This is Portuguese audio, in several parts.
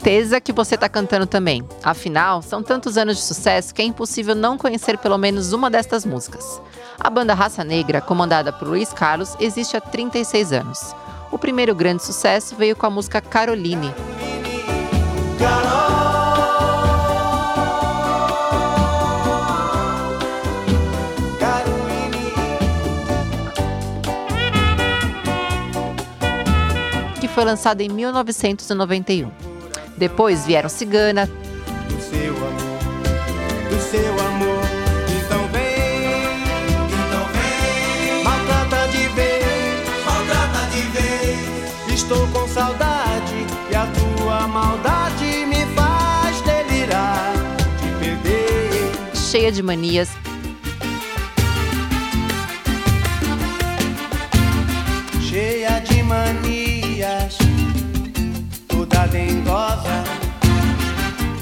certeza que você está cantando também. Afinal, são tantos anos de sucesso que é impossível não conhecer pelo menos uma destas músicas. A banda Raça Negra, comandada por Luiz Carlos, existe há 36 anos. O primeiro grande sucesso veio com a música Caroline. Que foi lançada em 1991. Depois vieram Cigana. Do seu amor, do seu amor. Então vem, então vem. Maltrata de vez, maltrata de vez. Estou com saudade e a tua maldade me faz delirar. Te perder. Cheia de manias,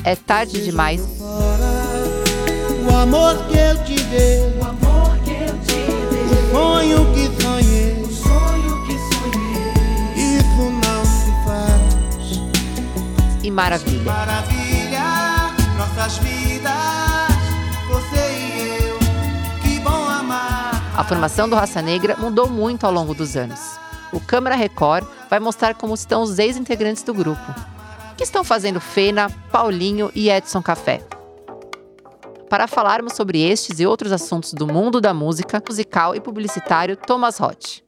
É tarde demais. O amor que eu te dei, o amor que eu te dei, o sonho que sonhei, o sonho que sonhei, isso não se faz. E maravilha. Maravilha, nossas vidas, você e eu, que bom amar. A formação do Raça Negra mudou muito ao longo dos anos. O Câmara Record vai mostrar como estão os ex-integrantes do grupo. Que estão fazendo Fena, Paulinho e Edson Café? Para falarmos sobre estes e outros assuntos do mundo da música, musical e publicitário, Thomas Roth.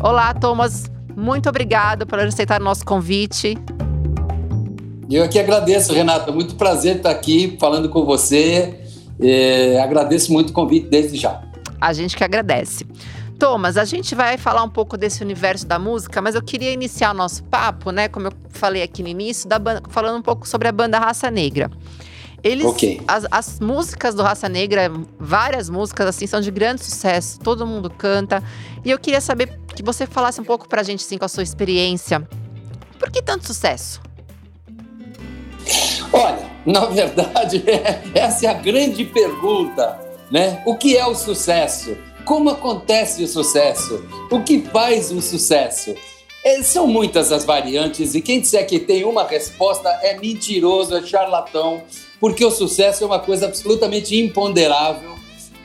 Olá, Thomas. Muito obrigado por aceitar o nosso convite. Eu aqui agradeço, Renata. Muito prazer estar aqui falando com você. É, agradeço muito o convite desde já. A gente que agradece. Thomas, a gente vai falar um pouco desse universo da música, mas eu queria iniciar o nosso papo, né? Como eu falei aqui no início, da banda, falando um pouco sobre a banda Raça Negra. Eles, Ok. as, as músicas do Raça Negra, várias músicas assim, são de grande sucesso, todo mundo canta. E eu queria saber que você falasse um pouco pra gente, assim, com a sua experiência. Por que tanto sucesso? Olha, na verdade, essa é a grande pergunta, né? O que é o sucesso? Como acontece o sucesso? O que faz um sucesso? É, são muitas as variantes e quem disser que tem uma resposta é mentiroso, é charlatão, porque o sucesso é uma coisa absolutamente imponderável,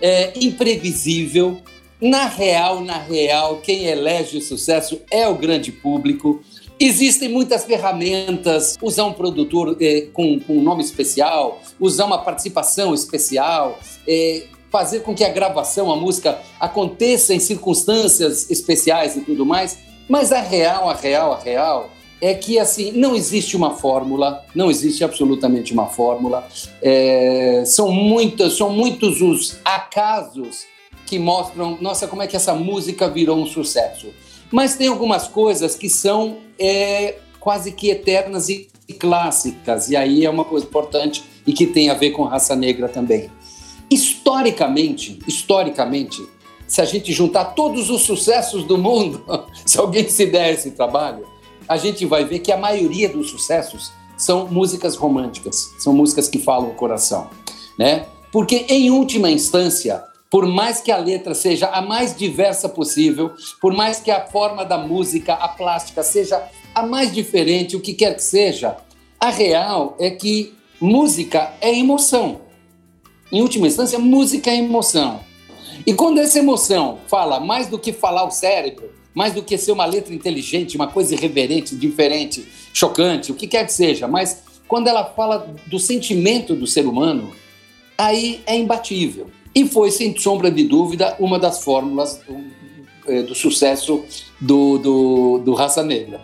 é imprevisível. Na real, na real, quem elege o sucesso é o grande público. Existem muitas ferramentas, usar um produtor eh, com, com um nome especial, usar uma participação especial, eh, fazer com que a gravação, a música aconteça em circunstâncias especiais e tudo mais. Mas a real, a real, a real é que assim não existe uma fórmula, não existe absolutamente uma fórmula. É, são muitas, são muitos os acasos que mostram, nossa, como é que essa música virou um sucesso. Mas tem algumas coisas que são é, quase que eternas e clássicas, e aí é uma coisa importante e que tem a ver com raça negra também. Historicamente, historicamente, se a gente juntar todos os sucessos do mundo, se alguém se der esse trabalho, a gente vai ver que a maioria dos sucessos são músicas românticas, são músicas que falam o coração, né? Porque em última instância, por mais que a letra seja a mais diversa possível, por mais que a forma da música, a plástica seja a mais diferente, o que quer que seja, a real é que música é emoção. Em última instância, música é emoção. E quando essa emoção fala mais do que falar o cérebro, mais do que ser uma letra inteligente, uma coisa irreverente, diferente, chocante, o que quer que seja, mas quando ela fala do sentimento do ser humano, aí é imbatível. E foi, sem sombra de dúvida, uma das fórmulas do, eh, do sucesso do, do, do Raça Negra.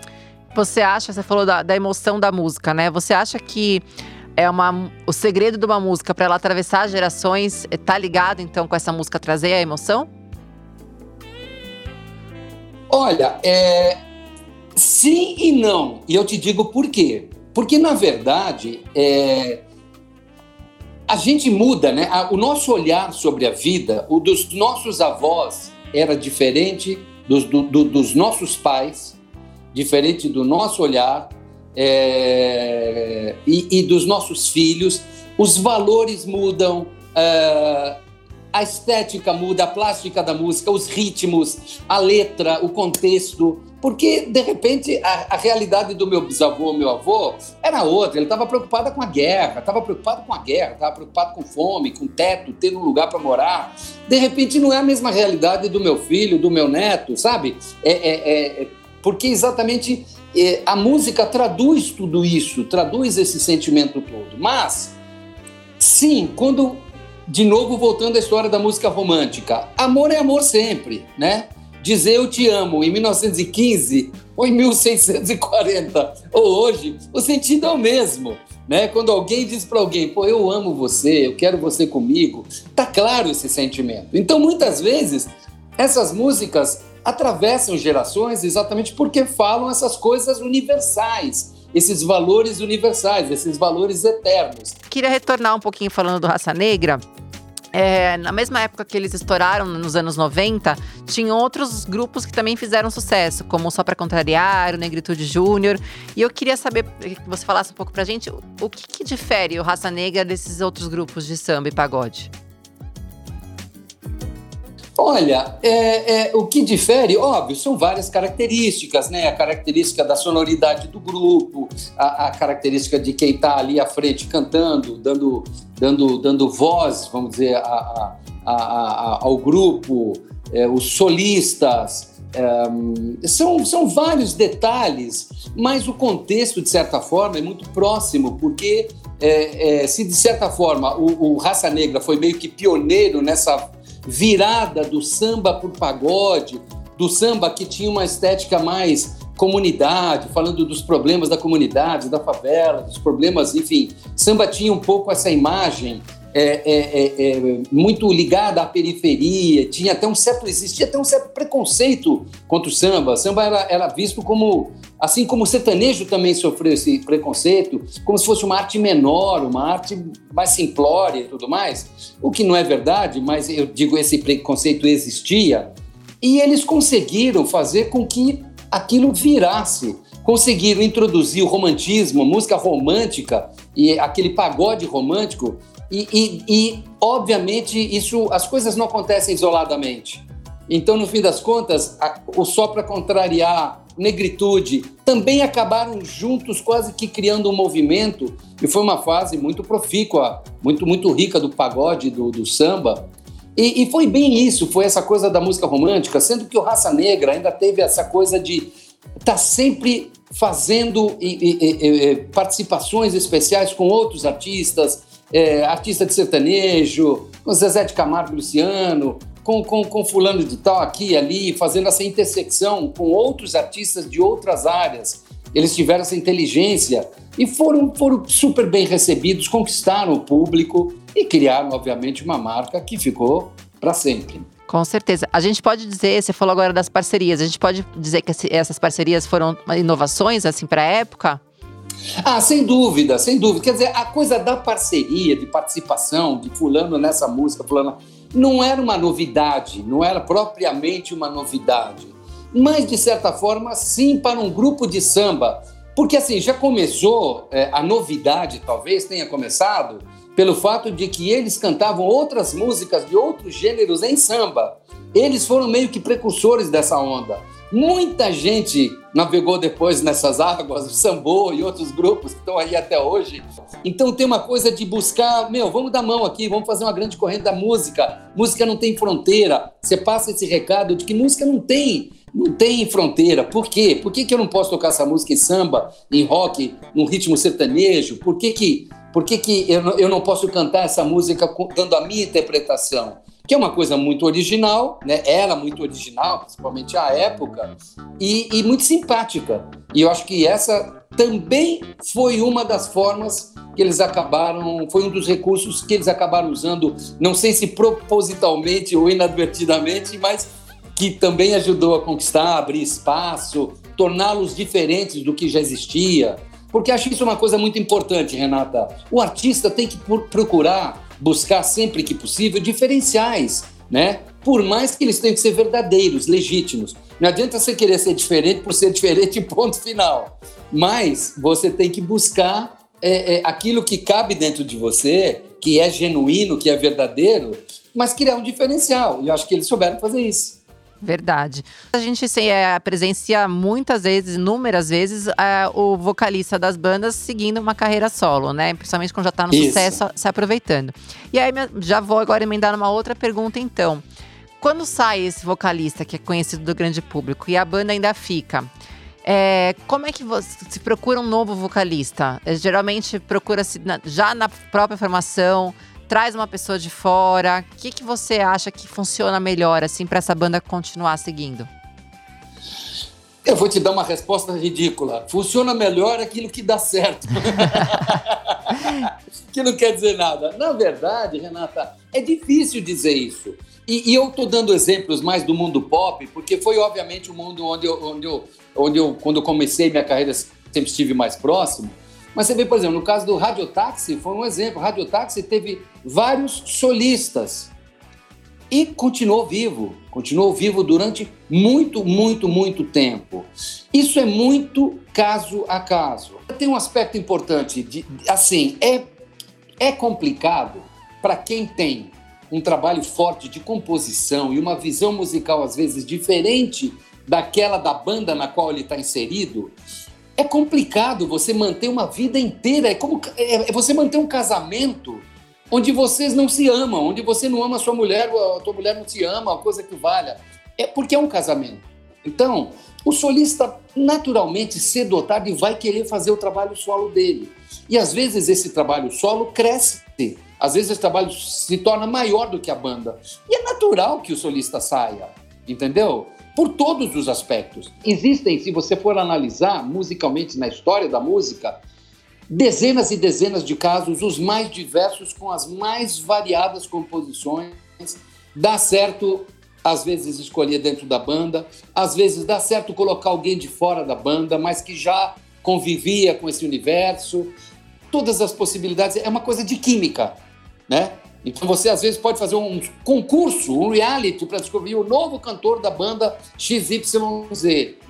Você acha, você falou da, da emoção da música, né? Você acha que é uma, o segredo de uma música para ela atravessar gerações tá ligado então com essa música trazer a emoção? Olha, é, sim e não. E eu te digo por quê. Porque, na verdade, é, a gente muda, né? O nosso olhar sobre a vida, o dos nossos avós era diferente dos, do- do- dos nossos pais, diferente do nosso olhar é, e, e dos nossos filhos. Os valores mudam, é, a estética muda, a plástica da música, os ritmos, a letra, o contexto. Porque, de repente, a, a realidade do meu bisavô, meu avô, era outra. Ele estava preocupado com a guerra, estava preocupado com a guerra, estava preocupado com fome, com teto, ter um lugar para morar. De repente, não é a mesma realidade do meu filho, do meu neto, sabe? É, é, é porque exatamente é, a música traduz tudo isso, traduz esse sentimento todo. Mas, sim, quando de novo voltando à história da música romântica. Amor é amor sempre, né? Dizer eu te amo em 1915 ou em 1640 ou hoje, o sentido é o mesmo, né? Quando alguém diz para alguém, pô, eu amo você, eu quero você comigo, tá claro esse sentimento. Então, muitas vezes, essas músicas atravessam gerações exatamente porque falam essas coisas universais, esses valores universais, esses valores eternos. Queria retornar um pouquinho falando do Raça Negra. É, na mesma época que eles estouraram, nos anos 90, tinham outros grupos que também fizeram sucesso, como Só Pra Contrariar, o Negritude Júnior. E eu queria saber que você falasse um pouco pra gente o que, que difere o Raça Negra desses outros grupos de samba e pagode. Olha, é, é, o que difere, óbvio, são várias características, né? A característica da sonoridade do grupo, a, a característica de quem está ali à frente cantando, dando, dando, dando voz, vamos dizer, a, a, ao grupo, é, os solistas. É, são, são vários detalhes, mas o contexto, de certa forma, é muito próximo, porque é, é, se de certa forma o, o Raça Negra foi meio que pioneiro nessa virada do samba por pagode, do samba que tinha uma estética mais comunidade, falando dos problemas da comunidade, da favela, dos problemas, enfim. Samba tinha um pouco essa imagem é, é, é, é, muito ligada à periferia, tinha até um certo, existia até um certo preconceito contra o samba. O samba era, era visto como, assim como o sertanejo também sofreu esse preconceito, como se fosse uma arte menor, uma arte mais simplória e tudo mais, o que não é verdade, mas eu digo, esse preconceito existia, e eles conseguiram fazer com que aquilo virasse conseguiram introduzir o romantismo, música romântica e aquele pagode romântico e, e, e, obviamente, isso, as coisas não acontecem isoladamente. Então, no fim das contas, a, o Só para Contrariar, Negritude, também acabaram juntos, quase que criando um movimento, e foi uma fase muito profícua, muito, muito rica do pagode, do, do samba. E, e, foi bem isso, foi essa coisa da música romântica, sendo que o Raça Negra ainda teve essa coisa de estar tá sempre fazendo e, participações especiais com outros artistas, é, artista de sertanejo, com Zezé de Camargo Luciano, com, com, com fulano de tal aqui e ali, fazendo essa intersecção com outros artistas de outras áreas. Eles tiveram essa inteligência e foram, foram super bem recebidos, conquistaram o público e criaram, obviamente, uma marca que ficou para sempre. Com certeza. A gente pode dizer, você falou agora das parcerias, a gente pode dizer que essas parcerias foram inovações assim para a época? Ah, sem dúvida, sem dúvida. Quer dizer, a coisa da parceria, de participação, de fulano nessa música, fulano, não era uma novidade, não era propriamente uma novidade. Mas, de certa forma, sim, para um grupo de samba. Porque, assim, já começou, é, a novidade talvez tenha começado pelo fato de que eles cantavam outras músicas de outros gêneros em samba. Eles foram meio que precursores dessa onda. Muita gente navegou depois nessas águas, o Sambô e outros grupos que estão aí até hoje. Então tem uma coisa de buscar, meu, vamos dar mão aqui, vamos fazer uma grande corrente da música. Música não tem fronteira. Você passa esse recado de que música não tem não tem fronteira. Por quê? Por que, que eu não posso tocar essa música em samba, em rock, num ritmo sertanejo? Por que, que, por que, que eu, eu não posso cantar essa música dando a minha interpretação? Que é uma coisa muito original, né? Era muito original, principalmente à época, e, e muito simpática. E eu acho que essa também foi uma das formas que eles acabaram, foi um dos recursos que eles acabaram usando, não sei se propositalmente ou inadvertidamente, mas que também ajudou a conquistar, abrir espaço, torná-los diferentes do que já existia. Porque acho isso uma coisa muito importante, Renata. O artista tem que procurar buscar sempre que possível diferenciais, né? Por mais que eles tenham que ser verdadeiros, legítimos. Não adianta você querer ser diferente por ser diferente, ponto final. Mas você tem que buscar é, é, aquilo que cabe dentro de você, que é genuíno, que é verdadeiro, mas criar um diferencial. E eu acho que eles souberam fazer isso. Verdade. A gente é, presencia muitas vezes, inúmeras vezes, é, o vocalista das bandas seguindo uma carreira solo, né? Principalmente quando já tá no Isso. sucesso, se aproveitando. E aí, já vou agora emendar numa outra pergunta, então. Quando sai esse vocalista que é conhecido do grande público e a banda ainda fica, é, como é que você se procura um novo vocalista? É, geralmente procura-se já na própria formação, traz uma pessoa de fora? O que, que você acha que funciona melhor, assim, para essa banda continuar seguindo? Eu vou te dar uma resposta ridícula. Funciona melhor aquilo que dá certo. que não quer dizer nada. Na verdade, Renata, é difícil dizer isso. E, e eu estou dando exemplos mais do mundo pop, porque foi obviamente o mundo onde eu, onde eu, onde eu quando eu comecei minha carreira, sempre estive mais próximo. Mas você vê, por exemplo, no caso do Radiotáxi, foi um exemplo. O Radiotáxi teve vários solistas e continuou vivo, continuou vivo durante muito, muito, muito tempo. Isso é muito caso a caso. Tem um aspecto importante, de, assim, é, é complicado para quem tem um trabalho forte de composição e uma visão musical, às vezes, diferente daquela da banda na qual ele está inserido, é complicado você manter uma vida inteira. É como é, é você manter um casamento onde vocês não se amam, onde você não ama a sua mulher, a tua mulher não te ama, a coisa que valha. É porque é um casamento. Então, o solista, naturalmente, cedo ou tarde, vai querer fazer o trabalho solo dele. E às vezes esse trabalho solo cresce. Às vezes esse trabalho se torna maior do que a banda. E é natural que o solista saia, entendeu? Por todos os aspectos. Existem, se você for analisar musicalmente na história da música, dezenas e dezenas de casos, os mais diversos, com as mais variadas composições. Dá certo, às vezes, escolher dentro da banda, às vezes dá certo colocar alguém de fora da banda, mas que já convivia com esse universo. Todas as possibilidades, é uma coisa de química, né? Então você às vezes pode fazer um concurso, um reality para descobrir o novo cantor da banda XYZ.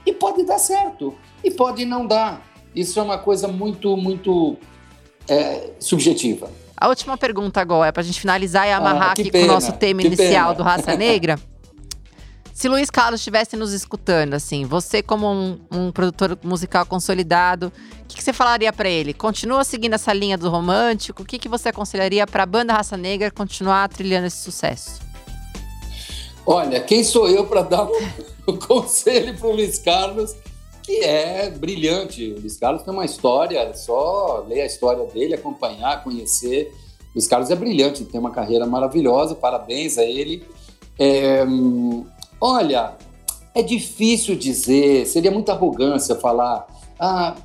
E pode dar certo, e pode não dar. Isso é uma coisa muito, muito é, subjetiva. A última pergunta agora, para a gente finalizar e amarrar ah, aqui pena, com o nosso tema inicial pena. do Raça Negra. Se Luiz Carlos estivesse nos escutando, assim, você como um, um produtor musical consolidado, o que, que, você falaria para ele? Continua seguindo essa linha do romântico? O que, que você aconselharia para a banda Raça Negra continuar trilhando esse sucesso? Olha, quem sou eu para dar um, um conselho para o Luiz Carlos, que é brilhante. O Luiz Carlos tem uma história, é só ler a história dele, acompanhar, conhecer. O Luiz Carlos é brilhante, tem uma carreira maravilhosa, parabéns a ele. É, Olha, é difícil dizer, seria muita arrogância falar, ah,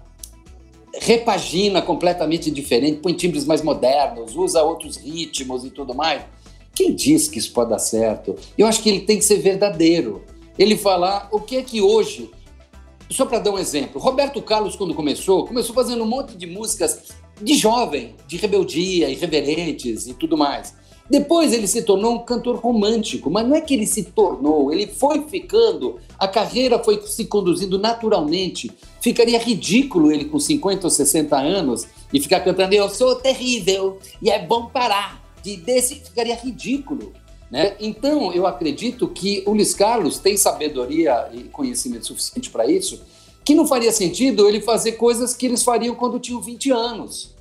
repagina completamente diferente, põe timbres mais modernos, usa outros ritmos e tudo mais. Quem diz que isso pode dar certo? Eu acho que ele tem que ser verdadeiro. Ele falar o que é que hoje. Só para dar um exemplo, Roberto Carlos, quando começou, começou fazendo um monte de músicas de jovem, de rebeldia, irreverentes e tudo mais. Depois ele se tornou um cantor romântico, mas não é que ele se tornou, ele foi ficando, a carreira foi se conduzindo naturalmente. Ficaria ridículo ele com 50 ou 60 anos e ficar cantando Eu sou terrível e é bom parar. De desse ficaria ridículo. Né? Então, eu acredito que o Luiz Carlos tem sabedoria e conhecimento suficiente para isso, que não faria sentido ele fazer coisas que eles fariam quando tinham 20 anos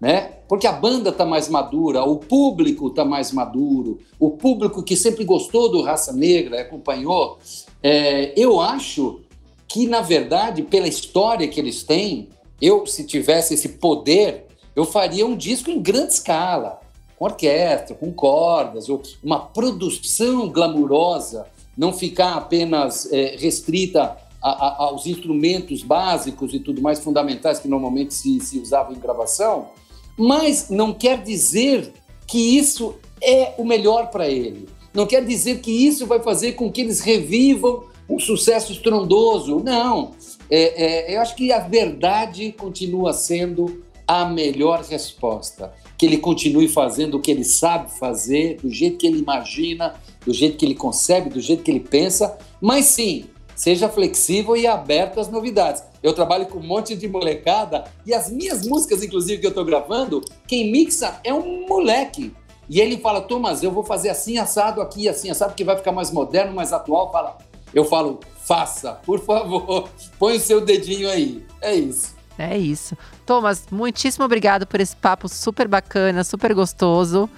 né? Porque a banda está mais madura, o público está mais maduro, o público que sempre gostou do Raça Negra, acompanhou. É, eu acho que, na verdade, pela história que eles têm, eu, se tivesse esse poder, eu faria um disco em grande escala, com orquestra, com cordas, ou uma produção glamurosa, não ficar apenas é, restrita a, a, aos instrumentos básicos e tudo mais fundamentais que normalmente se, se usavam em gravação, mas não quer dizer que isso é o melhor para ele. Não quer dizer que isso vai fazer com que eles revivam um sucesso estrondoso. Não. É, é, eu acho que a verdade continua sendo a melhor resposta. Que ele continue fazendo o que ele sabe fazer, do jeito que ele imagina, do jeito que ele concebe, do jeito que ele pensa. Mas sim, seja flexível e aberto às novidades. Eu trabalho com um monte de molecada e as minhas músicas, inclusive, que eu estou gravando, quem mixa é um moleque. E ele fala, Thomas, eu vou fazer assim, assado aqui, assim, assado, que vai ficar mais moderno, mais atual. Fala, eu falo, faça, por favor, põe o seu dedinho aí. É isso. É isso. Thomas, muitíssimo obrigado por esse papo super bacana, super gostoso.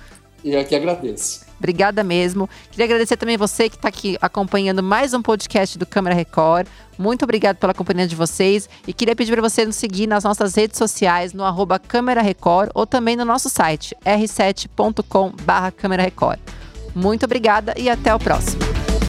E que agradeço. Obrigada mesmo. Queria agradecer também você que está aqui acompanhando mais um podcast do Câmara Record. Muito obrigado pela companhia de vocês. E queria pedir para você nos seguir nas nossas redes sociais, no arroba Câmara Record, ou também no nosso site, r7.com.br Câmara Record. Muito obrigada e até o próximo.